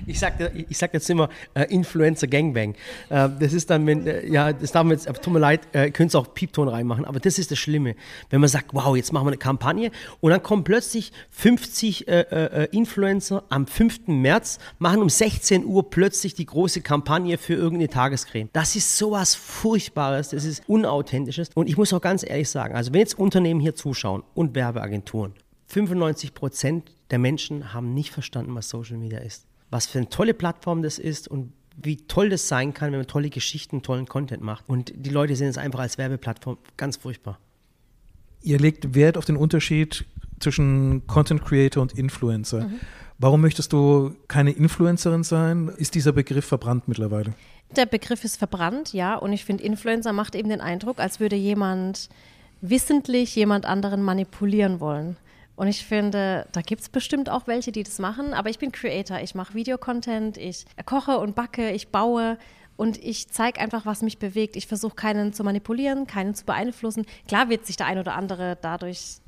Ich sage ich sag jetzt immer äh, Influencer Gangbang. Äh, das ist dann, wenn, äh, ja, das darf man jetzt, tut mir leid, äh, könnt auch Piepton reinmachen, aber das ist das Schlimme. Wenn man sagt, wow, jetzt machen wir eine Kampagne und dann kommen plötzlich 50 äh, äh, Influencer am 5. März, machen um 16 Uhr plötzlich die große Kampagne für irgendeine Tagescreme. Das ist sowas Furchtbares, das ist unauthentisches. Und ich muss auch ganz ehrlich sagen, also wenn jetzt Unternehmen hier zuschauen und Werbeagenturen, 95 Prozent der Menschen haben nicht verstanden, was Social Media ist. Was für eine tolle Plattform das ist und wie toll das sein kann, wenn man tolle Geschichten, tollen Content macht. Und die Leute sehen es einfach als Werbeplattform ganz furchtbar. Ihr legt Wert auf den Unterschied zwischen Content Creator und Influencer. Mhm. Warum möchtest du keine Influencerin sein? Ist dieser Begriff verbrannt mittlerweile? Der Begriff ist verbrannt, ja. Und ich finde, Influencer macht eben den Eindruck, als würde jemand wissentlich jemand anderen manipulieren wollen. Und ich finde, da gibt es bestimmt auch welche, die das machen. Aber ich bin Creator. Ich mache Videocontent, ich koche und backe, ich baue. Und ich zeige einfach, was mich bewegt. Ich versuche keinen zu manipulieren, keinen zu beeinflussen. Klar wird sich der ein oder andere dadurch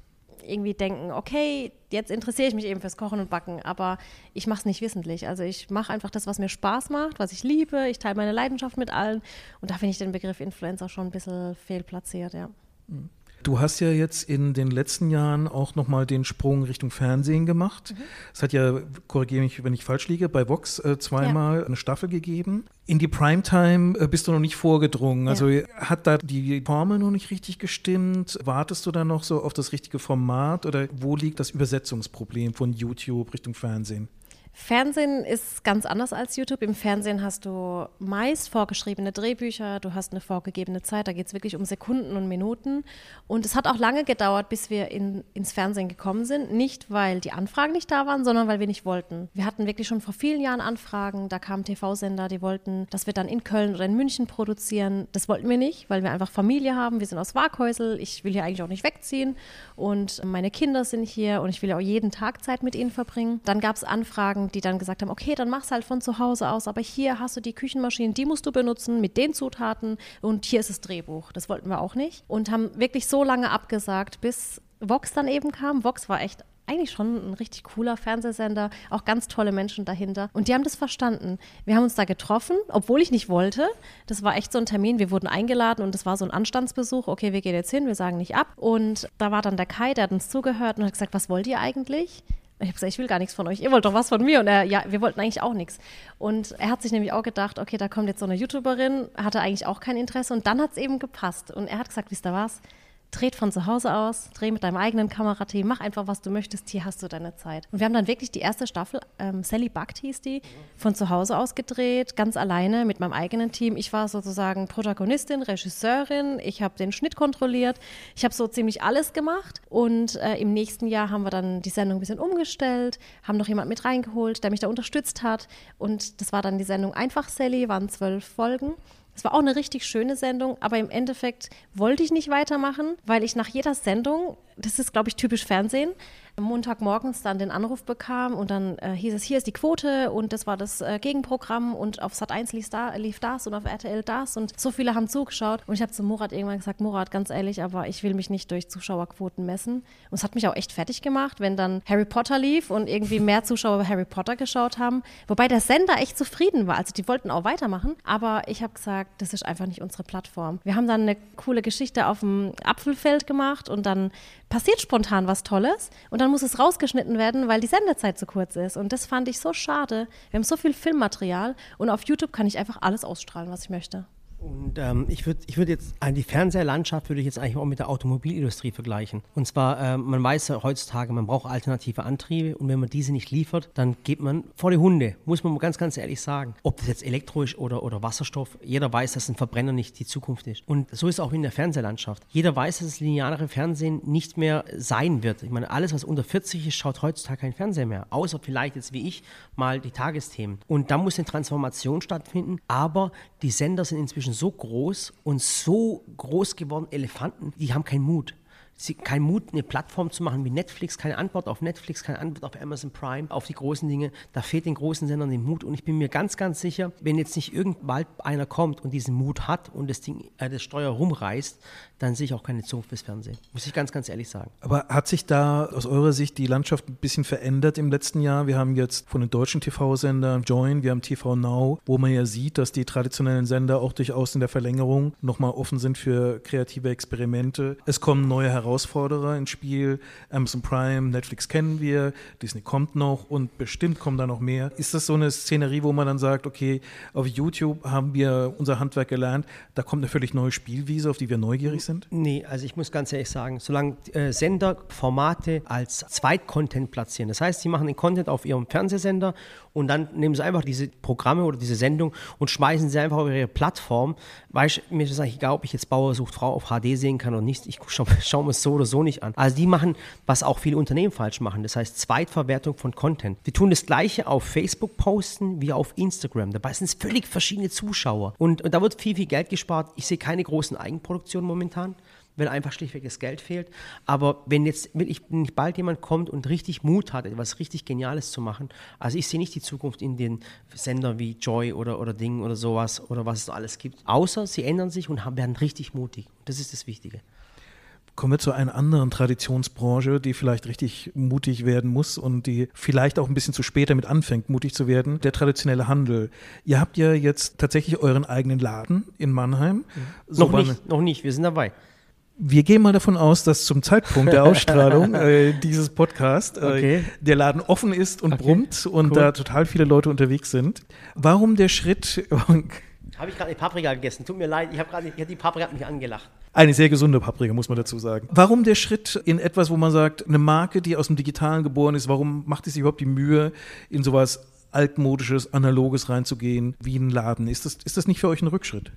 irgendwie denken, okay, jetzt interessiere ich mich eben fürs Kochen und Backen, aber ich mache es nicht wissentlich. Also ich mache einfach das, was mir Spaß macht, was ich liebe. Ich teile meine Leidenschaft mit allen. Und da finde ich den Begriff Influencer schon ein bisschen fehlplatziert, ja. Mhm. Du hast ja jetzt in den letzten Jahren auch nochmal den Sprung Richtung Fernsehen gemacht. Mhm. Es hat ja, korrigiere mich, wenn ich falsch liege, bei Vox äh, zweimal ja. eine Staffel gegeben. In die Primetime äh, bist du noch nicht vorgedrungen. Also ja. hat da die Formel noch nicht richtig gestimmt? Wartest du da noch so auf das richtige Format oder wo liegt das Übersetzungsproblem von YouTube Richtung Fernsehen? Fernsehen ist ganz anders als YouTube. Im Fernsehen hast du meist vorgeschriebene Drehbücher, du hast eine vorgegebene Zeit, da geht es wirklich um Sekunden und Minuten. Und es hat auch lange gedauert, bis wir in, ins Fernsehen gekommen sind. Nicht, weil die Anfragen nicht da waren, sondern weil wir nicht wollten. Wir hatten wirklich schon vor vielen Jahren Anfragen, da kamen TV-Sender, die wollten, dass wir dann in Köln oder in München produzieren. Das wollten wir nicht, weil wir einfach Familie haben. Wir sind aus Waghäusel, ich will hier eigentlich auch nicht wegziehen. Und meine Kinder sind hier und ich will auch jeden Tag Zeit mit ihnen verbringen. Dann gab es Anfragen, Kollegen, die dann gesagt haben, okay, dann mach's halt von zu Hause aus, aber hier hast du die Küchenmaschinen, die musst du benutzen mit den Zutaten und hier ist das Drehbuch. Das wollten wir auch nicht und haben wirklich so lange abgesagt, bis Vox dann eben kam. Vox war echt eigentlich schon ein richtig cooler Fernsehsender, auch ganz tolle Menschen dahinter. Und die haben das verstanden. Wir haben uns da getroffen, obwohl ich nicht wollte. Das war echt so ein Termin. Wir wurden eingeladen und das war so ein Anstandsbesuch. Okay, wir gehen jetzt hin, wir sagen nicht ab. Und da war dann der Kai, der hat uns zugehört und hat gesagt, was wollt ihr eigentlich? Ich habe gesagt, ich will gar nichts von euch. Ihr wollt doch was von mir. Und er, ja, wir wollten eigentlich auch nichts. Und er hat sich nämlich auch gedacht, okay, da kommt jetzt so eine YouTuberin, hatte eigentlich auch kein Interesse. Und dann hat es eben gepasst. Und er hat gesagt, wisst ihr was? Dreht von zu Hause aus, dreh mit deinem eigenen Kamerateam, mach einfach, was du möchtest, hier hast du deine Zeit. Und wir haben dann wirklich die erste Staffel, ähm, Sally Bugt hieß die, von zu Hause aus gedreht, ganz alleine mit meinem eigenen Team. Ich war sozusagen Protagonistin, Regisseurin, ich habe den Schnitt kontrolliert, ich habe so ziemlich alles gemacht und äh, im nächsten Jahr haben wir dann die Sendung ein bisschen umgestellt, haben noch jemand mit reingeholt, der mich da unterstützt hat und das war dann die Sendung Einfach Sally, waren zwölf Folgen. Es war auch eine richtig schöne Sendung, aber im Endeffekt wollte ich nicht weitermachen, weil ich nach jeder Sendung, das ist, glaube ich, typisch Fernsehen, Montagmorgens dann den Anruf bekam und dann äh, hieß es, hier ist die Quote und das war das äh, Gegenprogramm und auf Sat 1 lief, da, lief das und auf RTL das und so viele haben zugeschaut und ich habe zu Murat irgendwann gesagt, Murat, ganz ehrlich, aber ich will mich nicht durch Zuschauerquoten messen. Und es hat mich auch echt fertig gemacht, wenn dann Harry Potter lief und irgendwie mehr [laughs] Zuschauer Harry Potter geschaut haben, wobei der Sender echt zufrieden war, also die wollten auch weitermachen, aber ich habe gesagt, das ist einfach nicht unsere Plattform. Wir haben dann eine coole Geschichte auf dem Apfelfeld gemacht und dann passiert spontan was Tolles. Und dann muss es rausgeschnitten werden, weil die Sendezeit zu kurz ist. Und das fand ich so schade. Wir haben so viel Filmmaterial und auf YouTube kann ich einfach alles ausstrahlen, was ich möchte. Und ähm, ich würde ich würd jetzt, die Fernseherlandschaft würde ich jetzt eigentlich auch mit der Automobilindustrie vergleichen. Und zwar, äh, man weiß ja heutzutage, man braucht alternative Antriebe und wenn man diese nicht liefert, dann geht man vor die Hunde, muss man ganz, ganz ehrlich sagen. Ob das jetzt elektrisch oder, oder Wasserstoff, jeder weiß, dass ein Verbrenner nicht die Zukunft ist. Und so ist es auch in der Fernsehlandschaft. Jeder weiß, dass das lineare Fernsehen nicht mehr sein wird. Ich meine, alles, was unter 40 ist, schaut heutzutage kein Fernseher mehr. Außer vielleicht jetzt wie ich mal die Tagesthemen. Und da muss eine Transformation stattfinden, aber die Sender sind inzwischen inzwischen so groß und so groß geworden, Elefanten, die haben keinen Mut sie, kein Mut, eine Plattform zu machen wie Netflix, keine Antwort auf Netflix, keine Antwort auf Amazon Prime, auf die großen Dinge. Da fehlt den großen Sendern den Mut. Und ich bin mir ganz, ganz sicher, wenn jetzt nicht irgendwann einer kommt und diesen Mut hat und das Ding, äh, das Steuer rumreißt, dann sehe ich auch keine Zukunft fürs Fernsehen. Muss ich ganz, ganz ehrlich sagen. Aber hat sich da aus eurer Sicht die Landschaft ein bisschen verändert im letzten Jahr? Wir haben jetzt von den deutschen TV-Sendern Join, wir haben TV Now, wo man ja sieht, dass die traditionellen Sender auch durchaus in der Verlängerung nochmal offen sind für kreative Experimente. Es kommen neue Herausforderer ins Spiel. Amazon Prime, Netflix kennen wir, Disney kommt noch und bestimmt kommen da noch mehr. Ist das so eine Szenerie, wo man dann sagt, okay, auf YouTube haben wir unser Handwerk gelernt, da kommt eine völlig neue Spielwiese, auf die wir neugierig sind? Nee, also ich muss ganz ehrlich sagen, solange äh, Sender Formate als Zweitcontent platzieren, das heißt, sie machen den Content auf ihrem Fernsehsender und dann nehmen sie einfach diese Programme oder diese Sendung und schmeißen sie einfach auf ihre Plattform. Weißt du, mir ist eigentlich egal, ob ich jetzt Bauer sucht Frau auf HD sehen kann oder nicht. Ich schaue [laughs] schau mir es so oder so nicht an. Also die machen, was auch viele Unternehmen falsch machen. Das heißt Zweitverwertung von Content. Die tun das Gleiche auf Facebook posten wie auf Instagram. Dabei sind es völlig verschiedene Zuschauer. Und, und da wird viel, viel Geld gespart. Ich sehe keine großen Eigenproduktionen momentan weil einfach schlichtweg das Geld fehlt. Aber wenn jetzt wirklich nicht bald jemand kommt und richtig Mut hat, etwas richtig Geniales zu machen, also ich sehe nicht die Zukunft in den Sendern wie Joy oder, oder Ding oder sowas oder was es alles gibt. Außer sie ändern sich und haben, werden richtig mutig. Das ist das Wichtige. Kommen wir zu einer anderen Traditionsbranche, die vielleicht richtig mutig werden muss und die vielleicht auch ein bisschen zu spät damit anfängt, mutig zu werden, der traditionelle Handel. Ihr habt ja jetzt tatsächlich euren eigenen Laden in Mannheim. Mhm. So noch nicht, noch nicht, wir sind dabei. Wir gehen mal davon aus, dass zum Zeitpunkt der [laughs] Ausstrahlung äh, dieses Podcast äh, okay. der Laden offen ist und okay. brummt und cool. da total viele Leute unterwegs sind. Warum der Schritt? [laughs] habe ich gerade eine Paprika gegessen. Tut mir leid, ich habe gerade die Paprika hat mich angelacht. Eine sehr gesunde Paprika, muss man dazu sagen. Warum der Schritt in etwas, wo man sagt, eine Marke, die aus dem Digitalen geboren ist, warum macht es sich überhaupt die Mühe, in sowas altmodisches, analoges reinzugehen, wie ein Laden? Ist das, ist das nicht für euch ein Rückschritt?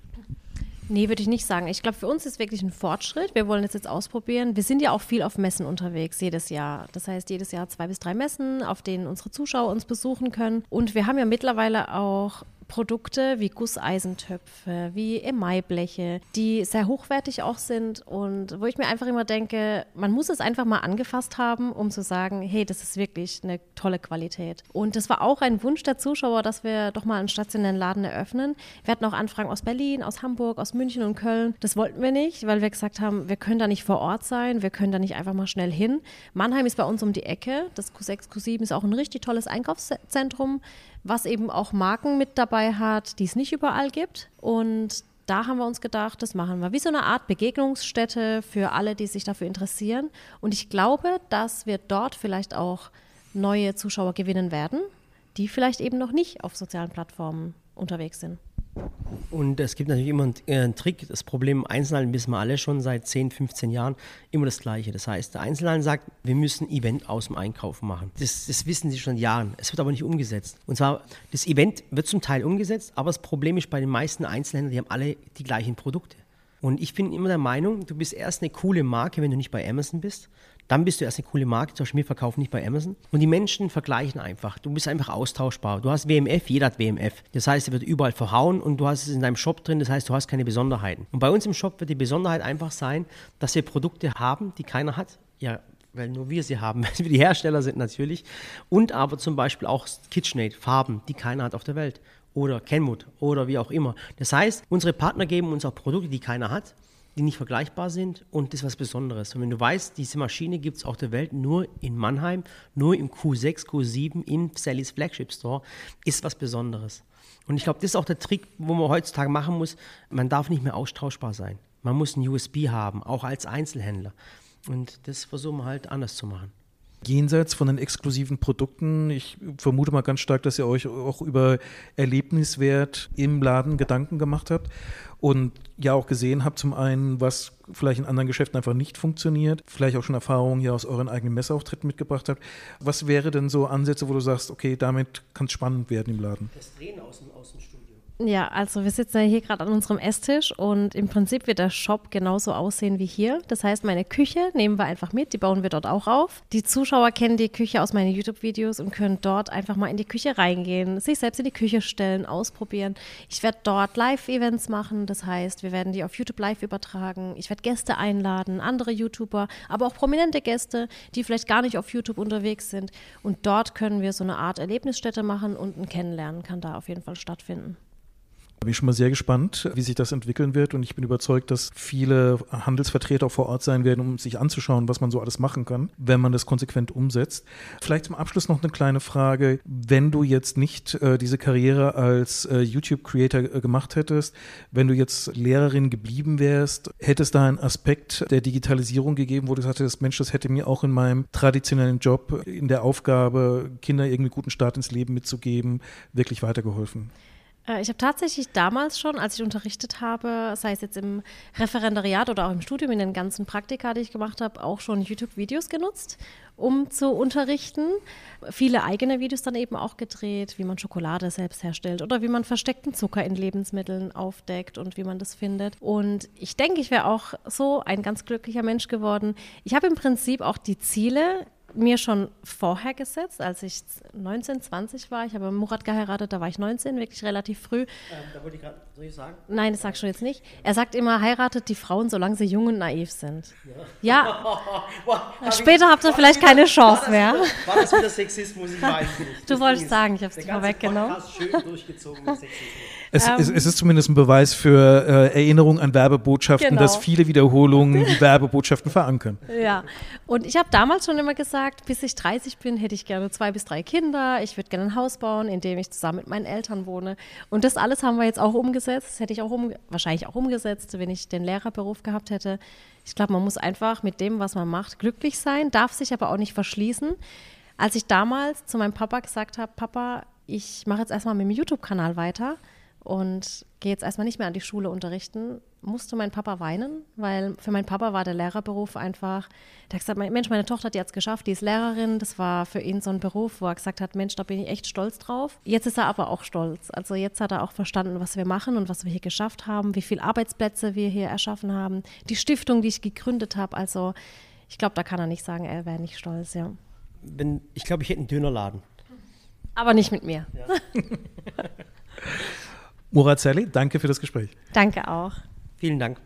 Nee, würde ich nicht sagen. Ich glaube, für uns ist wirklich ein Fortschritt. Wir wollen es jetzt ausprobieren. Wir sind ja auch viel auf Messen unterwegs, jedes Jahr. Das heißt, jedes Jahr zwei bis drei Messen, auf denen unsere Zuschauer uns besuchen können. Und wir haben ja mittlerweile auch Produkte wie Gusseisentöpfe, wie Emaibleche, die sehr hochwertig auch sind und wo ich mir einfach immer denke, man muss es einfach mal angefasst haben, um zu sagen, hey, das ist wirklich eine tolle Qualität. Und das war auch ein Wunsch der Zuschauer, dass wir doch mal einen stationären Laden eröffnen. Wir hatten auch Anfragen aus Berlin, aus Hamburg, aus München und Köln. Das wollten wir nicht, weil wir gesagt haben, wir können da nicht vor Ort sein, wir können da nicht einfach mal schnell hin. Mannheim ist bei uns um die Ecke. Das Q6, Q7 ist auch ein richtig tolles Einkaufszentrum was eben auch Marken mit dabei hat, die es nicht überall gibt. Und da haben wir uns gedacht, das machen wir. Wie so eine Art Begegnungsstätte für alle, die sich dafür interessieren. Und ich glaube, dass wir dort vielleicht auch neue Zuschauer gewinnen werden, die vielleicht eben noch nicht auf sozialen Plattformen unterwegs sind. Und es gibt natürlich immer einen, äh, einen Trick. Das Problem im Einzelhandel wissen wir alle schon seit 10, 15 Jahren immer das Gleiche. Das heißt, der Einzelhandel sagt, wir müssen Event aus dem Einkaufen machen. Das, das wissen sie schon Jahren. Es wird aber nicht umgesetzt. Und zwar, das Event wird zum Teil umgesetzt, aber das Problem ist bei den meisten Einzelhändlern, die haben alle die gleichen Produkte. Und ich bin immer der Meinung, du bist erst eine coole Marke, wenn du nicht bei Amazon bist. Dann bist du erst eine coole Marke, zum Beispiel wir verkaufen nicht bei Amazon. Und die Menschen vergleichen einfach. Du bist einfach austauschbar. Du hast WMF, jeder hat WMF. Das heißt, er wird überall verhauen und du hast es in deinem Shop drin, das heißt, du hast keine Besonderheiten. Und bei uns im Shop wird die Besonderheit einfach sein, dass wir Produkte haben, die keiner hat. Ja, weil nur wir sie haben, [laughs] weil wir die Hersteller sind natürlich. Und aber zum Beispiel auch KitchenAid, Farben, die keiner hat auf der Welt. Oder Kenwood oder wie auch immer. Das heißt, unsere Partner geben uns auch Produkte, die keiner hat, die nicht vergleichbar sind und das ist was Besonderes. Und wenn du weißt, diese Maschine gibt es auf der Welt nur in Mannheim, nur im Q6, Q7, im Sally's Flagship Store, ist was Besonderes. Und ich glaube, das ist auch der Trick, wo man heutzutage machen muss. Man darf nicht mehr austauschbar sein. Man muss ein USB haben, auch als Einzelhändler. Und das versuchen wir halt anders zu machen. Jenseits von den exklusiven Produkten, ich vermute mal ganz stark, dass ihr euch auch über Erlebniswert im Laden Gedanken gemacht habt und ja auch gesehen habt, zum einen, was vielleicht in anderen Geschäften einfach nicht funktioniert, vielleicht auch schon Erfahrungen hier aus euren eigenen Messeauftritten mitgebracht habt. Was wäre denn so Ansätze, wo du sagst, okay, damit kann es spannend werden im Laden? Das Drehen aus dem, aus dem Studio. Ja, also wir sitzen ja hier gerade an unserem Esstisch und im Prinzip wird der Shop genauso aussehen wie hier. Das heißt, meine Küche nehmen wir einfach mit, die bauen wir dort auch auf. Die Zuschauer kennen die Küche aus meinen YouTube-Videos und können dort einfach mal in die Küche reingehen, sich selbst in die Küche stellen, ausprobieren. Ich werde dort Live-Events machen, das heißt, wir werden die auf YouTube live übertragen. Ich werde Gäste einladen, andere YouTuber, aber auch prominente Gäste, die vielleicht gar nicht auf YouTube unterwegs sind. Und dort können wir so eine Art Erlebnisstätte machen und ein Kennenlernen kann da auf jeden Fall stattfinden. Bin ich schon mal sehr gespannt, wie sich das entwickeln wird und ich bin überzeugt, dass viele Handelsvertreter vor Ort sein werden, um sich anzuschauen, was man so alles machen kann, wenn man das konsequent umsetzt. Vielleicht zum Abschluss noch eine kleine Frage. Wenn du jetzt nicht äh, diese Karriere als äh, YouTube-Creator äh, gemacht hättest, wenn du jetzt Lehrerin geblieben wärst, hätte es da einen Aspekt der Digitalisierung gegeben, wo du gesagt hättest, Mensch, das hätte mir auch in meinem traditionellen Job, in der Aufgabe, Kinder irgendwie guten Start ins Leben mitzugeben, wirklich weitergeholfen? Äh, ich habe tatsächlich damals schon, als ich unterrichtet habe, sei es jetzt im Referendariat oder auch im Studium, in den ganzen Praktika, die ich gemacht habe, auch schon YouTube-Videos genutzt, um zu unterrichten. Viele eigene Videos dann eben auch gedreht, wie man Schokolade selbst herstellt oder wie man versteckten Zucker in Lebensmitteln aufdeckt und wie man das findet. Und ich denke, ich wäre auch so ein ganz glücklicher Mensch geworden. Ich habe im Prinzip auch die Ziele mir schon vorher gesetzt, als ich 19, 20 war. Ich habe Murat geheiratet, da war ich 19, wirklich relativ früh. Ähm, da wollte ich gerade, soll ich sagen? Nein, das sagst du jetzt nicht. Er sagt immer, heiratet die Frauen, solange sie jung und naiv sind. Ja. ja. [laughs] Später habt ihr vielleicht keine Chance mehr. War das wieder Sexismus? Ich weiß nicht. Du wolltest sagen, ich habe es dir vorweggenommen. schön durchgezogen mit Sexismus. Es, ähm, es, es, ist zumindest ein Beweis für äh, Erinnerung an Werbebotschaften, genau. dass viele Wiederholungen die [laughs] Werbebotschaften verankern. Ja, und ich habe damals schon immer gesagt, bis ich 30 bin, hätte ich gerne zwei bis drei Kinder. Ich würde gerne ein Haus bauen, in dem ich zusammen mit meinen Eltern wohne. Und das alles haben wir jetzt auch umgesetzt. Das hätte ich auch um, wahrscheinlich auch umgesetzt, wenn ich den Lehrerberuf gehabt hätte. Ich glaube, man muss einfach mit dem, was man macht, glücklich sein, darf sich aber auch nicht verschließen. Als ich damals zu meinem Papa gesagt habe, Papa, ich mache jetzt erstmal mit dem YouTube-Kanal weiter, und gehe jetzt erstmal nicht mehr an die Schule unterrichten, musste mein Papa weinen, weil für meinen Papa war der Lehrerberuf einfach, der hat gesagt, Mensch, meine Tochter hat jetzt geschafft, die ist Lehrerin, das war für ihn so ein Beruf, wo er gesagt hat, Mensch, da bin ich echt stolz drauf. Jetzt ist er aber auch stolz. Also jetzt hat er auch verstanden, was wir machen und was wir hier geschafft haben, wie viele Arbeitsplätze wir hier erschaffen haben, die Stiftung, die ich gegründet habe. Also ich glaube, da kann er nicht sagen, er wäre nicht stolz, ja. Wenn, ich glaube, ich hätte einen Dönerladen. Aber nicht mit mir. Ja. [laughs] Murat Sally, danke für das Gespräch. Danke auch. Vielen Dank.